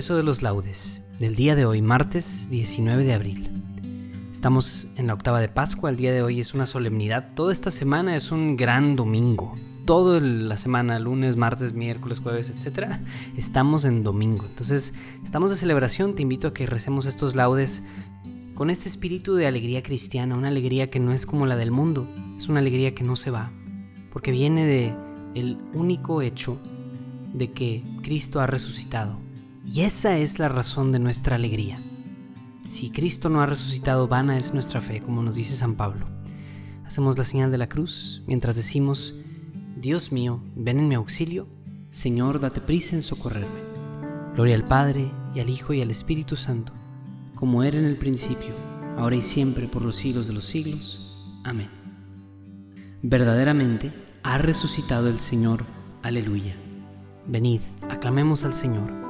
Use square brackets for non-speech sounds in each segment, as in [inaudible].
Rezo de los laudes del día de hoy, martes 19 de abril. Estamos en la octava de Pascua, el día de hoy es una solemnidad, toda esta semana es un gran domingo. Toda la semana, lunes, martes, miércoles, jueves, etc. Estamos en domingo. Entonces, estamos de celebración. Te invito a que recemos estos laudes con este espíritu de alegría cristiana, una alegría que no es como la del mundo, es una alegría que no se va, porque viene de el único hecho de que Cristo ha resucitado y esa es la razón de nuestra alegría. Si Cristo no ha resucitado, vana es nuestra fe, como nos dice San Pablo. Hacemos la señal de la cruz mientras decimos, Dios mío, ven en mi auxilio, Señor, date prisa en socorrerme. Gloria al Padre, y al Hijo, y al Espíritu Santo, como era en el principio, ahora y siempre, por los siglos de los siglos. Amén. Verdaderamente ha resucitado el Señor. Aleluya. Venid, aclamemos al Señor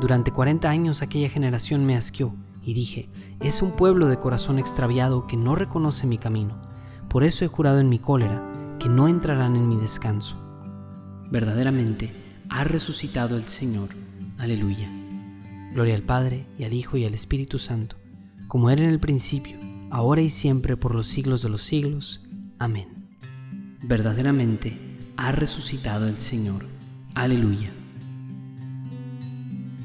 Durante 40 años aquella generación me asqueó y dije, es un pueblo de corazón extraviado que no reconoce mi camino. Por eso he jurado en mi cólera que no entrarán en mi descanso. Verdaderamente ha resucitado el Señor. Aleluya. Gloria al Padre y al Hijo y al Espíritu Santo, como era en el principio, ahora y siempre por los siglos de los siglos. Amén. Verdaderamente ha resucitado el Señor. Aleluya.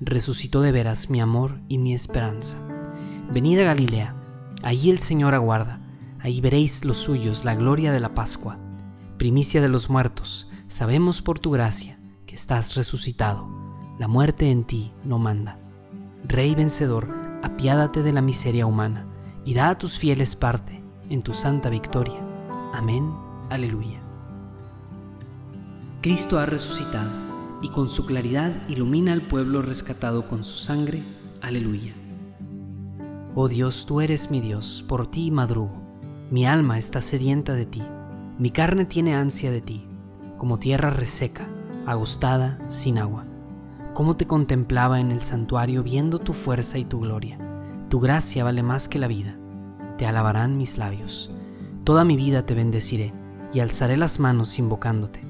resucitó de veras mi amor y mi esperanza. Venid a Galilea, allí el Señor aguarda, ahí veréis los suyos la gloria de la Pascua, primicia de los muertos, sabemos por tu gracia que estás resucitado, la muerte en ti no manda. Rey vencedor, apiádate de la miseria humana y da a tus fieles parte en tu santa victoria. Amén, aleluya. Cristo ha resucitado y con su claridad ilumina al pueblo rescatado con su sangre. Aleluya. Oh Dios, tú eres mi Dios, por ti madrugo. Mi alma está sedienta de ti, mi carne tiene ansia de ti, como tierra reseca, agostada, sin agua. Cómo te contemplaba en el santuario viendo tu fuerza y tu gloria. Tu gracia vale más que la vida. Te alabarán mis labios. Toda mi vida te bendeciré y alzaré las manos invocándote.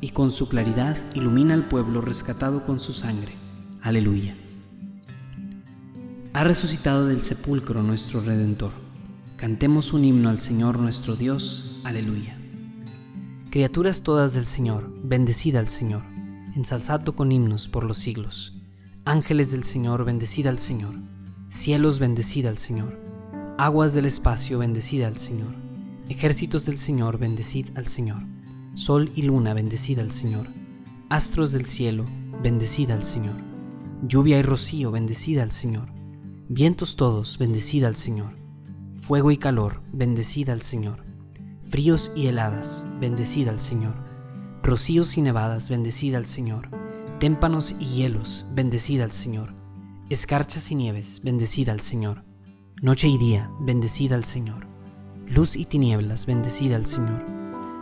y con su claridad ilumina al pueblo rescatado con su sangre. Aleluya. Ha resucitado del sepulcro nuestro Redentor. Cantemos un himno al Señor nuestro Dios. Aleluya. Criaturas todas del Señor, bendecida al Señor, ensalzado con himnos por los siglos. Ángeles del Señor, bendecida al Señor. Cielos, bendecida al Señor. Aguas del espacio, bendecida al Señor. Ejércitos del Señor, bendecid al Señor. Sol y luna, bendecida al Señor. Astros del cielo, bendecida al Señor. Lluvia y rocío, bendecida al Señor. Vientos todos, bendecida al Señor. Fuego y calor, bendecida al Señor. Fríos y heladas, bendecida al Señor. Rocíos y nevadas, bendecida al Señor Témpanos y hielos, bendecida al Señor. Escarchas y nieves, bendecida al Señor. Noche y día, bendecida al Señor. Luz y tinieblas, bendecida al Señor.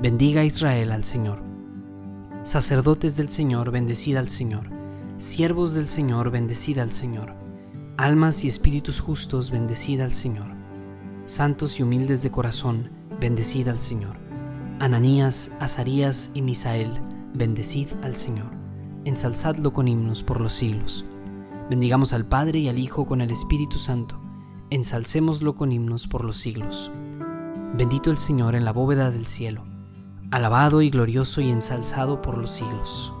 Bendiga Israel al Señor. Sacerdotes del Señor, bendecida al Señor. Siervos del Señor, bendecida al Señor. Almas y espíritus justos, bendecida al Señor. Santos y humildes de corazón, bendecida al Señor. Ananías, Azarías y Misael, bendecid al Señor ensalzadlo con himnos por los siglos. Bendigamos al Padre y al Hijo con el Espíritu Santo, ensalcémoslo con himnos por los siglos. Bendito el Señor en la bóveda del cielo, alabado y glorioso y ensalzado por los siglos.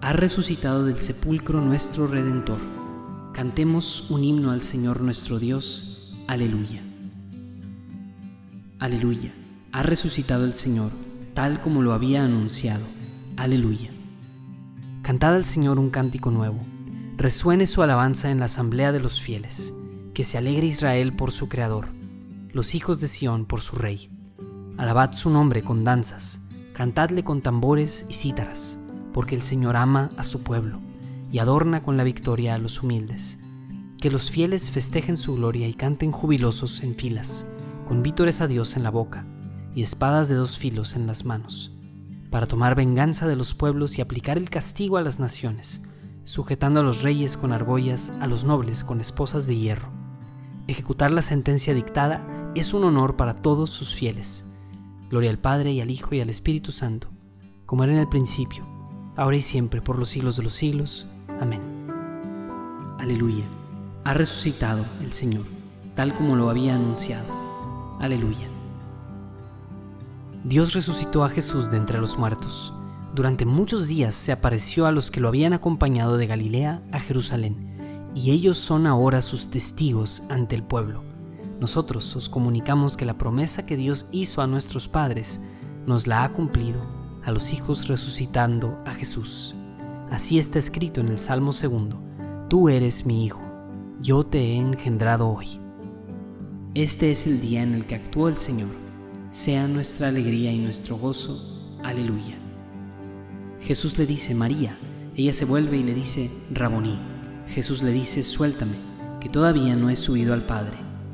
Ha resucitado del sepulcro nuestro Redentor. Cantemos un himno al Señor nuestro Dios. Aleluya. Aleluya. Ha resucitado el Señor, tal como lo había anunciado. Aleluya. Cantad al Señor un cántico nuevo. Resuene su alabanza en la asamblea de los fieles. Que se alegre Israel por su Creador, los hijos de Sión por su Rey. Alabad su nombre con danzas, cantadle con tambores y cítaras, porque el Señor ama a su pueblo y adorna con la victoria a los humildes. Que los fieles festejen su gloria y canten jubilosos en filas, con vítores a Dios en la boca y espadas de dos filos en las manos para tomar venganza de los pueblos y aplicar el castigo a las naciones, sujetando a los reyes con argollas, a los nobles con esposas de hierro. Ejecutar la sentencia dictada es un honor para todos sus fieles. Gloria al Padre y al Hijo y al Espíritu Santo, como era en el principio, ahora y siempre, por los siglos de los siglos. Amén. Aleluya. Ha resucitado el Señor, tal como lo había anunciado. Aleluya. Dios resucitó a Jesús de entre los muertos. Durante muchos días se apareció a los que lo habían acompañado de Galilea a Jerusalén, y ellos son ahora sus testigos ante el pueblo. Nosotros os comunicamos que la promesa que Dios hizo a nuestros padres nos la ha cumplido a los hijos resucitando a Jesús. Así está escrito en el Salmo segundo, Tú eres mi hijo, yo te he engendrado hoy. Este es el día en el que actuó el Señor sea nuestra alegría y nuestro gozo. Aleluya. Jesús le dice, María. Ella se vuelve y le dice, Raboní. Jesús le dice, suéltame, que todavía no he subido al Padre.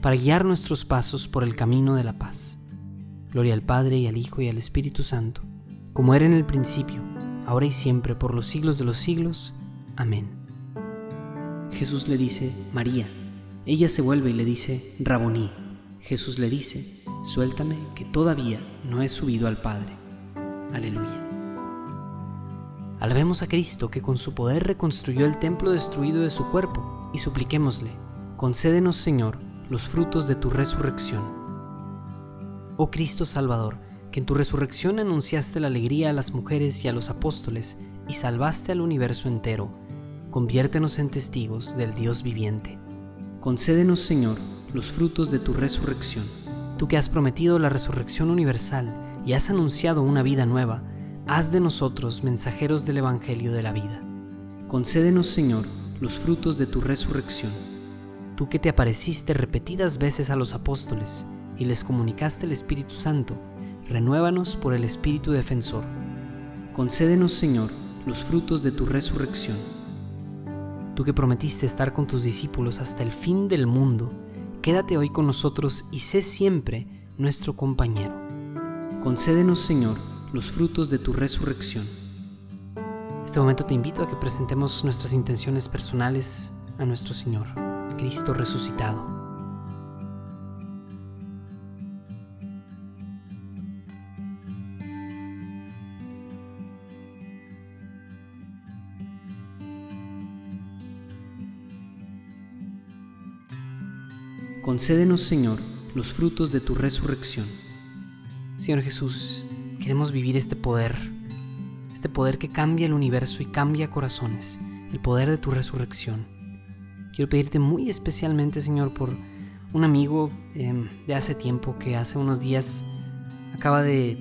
para guiar nuestros pasos por el camino de la paz. Gloria al Padre y al Hijo y al Espíritu Santo, como era en el principio, ahora y siempre, por los siglos de los siglos. Amén. Jesús le dice, María. Ella se vuelve y le dice, Raboní. Jesús le dice, suéltame que todavía no he subido al Padre. Aleluya. Alabemos a Cristo que con su poder reconstruyó el templo destruido de su cuerpo y supliquémosle, concédenos Señor los frutos de tu resurrección. Oh Cristo Salvador, que en tu resurrección anunciaste la alegría a las mujeres y a los apóstoles y salvaste al universo entero, conviértenos en testigos del Dios viviente. Concédenos, Señor, los frutos de tu resurrección. Tú que has prometido la resurrección universal y has anunciado una vida nueva, haz de nosotros mensajeros del Evangelio de la vida. Concédenos, Señor, los frutos de tu resurrección. Tú que te apareciste repetidas veces a los apóstoles y les comunicaste el Espíritu Santo, renuévanos por el Espíritu Defensor. Concédenos, Señor, los frutos de tu resurrección. Tú que prometiste estar con tus discípulos hasta el fin del mundo, quédate hoy con nosotros y sé siempre nuestro compañero. Concédenos, Señor, los frutos de tu resurrección. Este momento te invito a que presentemos nuestras intenciones personales a nuestro Señor, Cristo resucitado. Concédenos, Señor, los frutos de tu resurrección. Señor Jesús, queremos vivir este poder, este poder que cambia el universo y cambia corazones, el poder de tu resurrección. Quiero pedirte muy especialmente, Señor, por un amigo em, de hace tiempo que hace unos días acaba de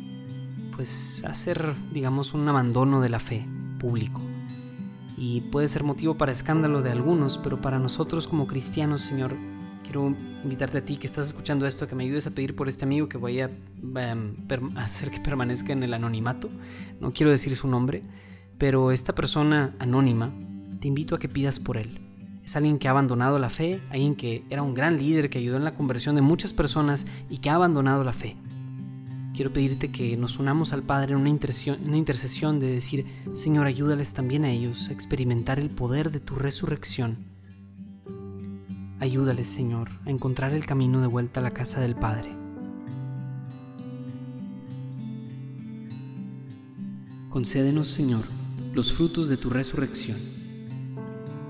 pues hacer, digamos, un abandono de la fe público. Y puede ser motivo para escándalo de algunos, pero para nosotros como cristianos, Señor, quiero invitarte a ti que estás escuchando esto, que me ayudes a pedir por este amigo que voy a em, [laughs] hacer que permanezca en el anonimato. No quiero decir su nombre, pero esta persona anónima, te invito a que pidas por él. Es alguien que ha abandonado la fe, alguien que era un gran líder, que ayudó en la conversión de muchas personas y que ha abandonado la fe. Quiero pedirte que nos unamos al Padre en una, una intercesión de decir, Señor, ayúdales también a ellos a experimentar el poder de tu resurrección Ayúdales, Señor, a encontrar el camino de vuelta a la casa del Padre. Concédenos, Señor, los frutos de tu resurrección.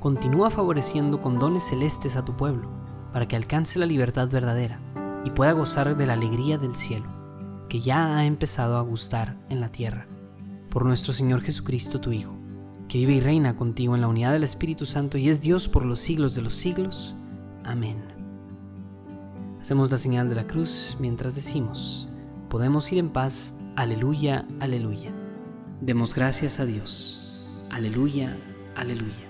continúa favoreciendo con dones celestes a tu pueblo, para que alcance la libertad verdadera y pueda gozar de la alegría del cielo, que ya ha empezado a gustar en la tierra. Por nuestro Señor Jesucristo, tu Hijo, que vive y reina contigo en la unidad del Espíritu Santo y es Dios por los siglos de los siglos. Amén. Hacemos la señal de la cruz mientras decimos, podemos ir en paz, aleluya, aleluya. Demos gracias a Dios, aleluya, aleluya.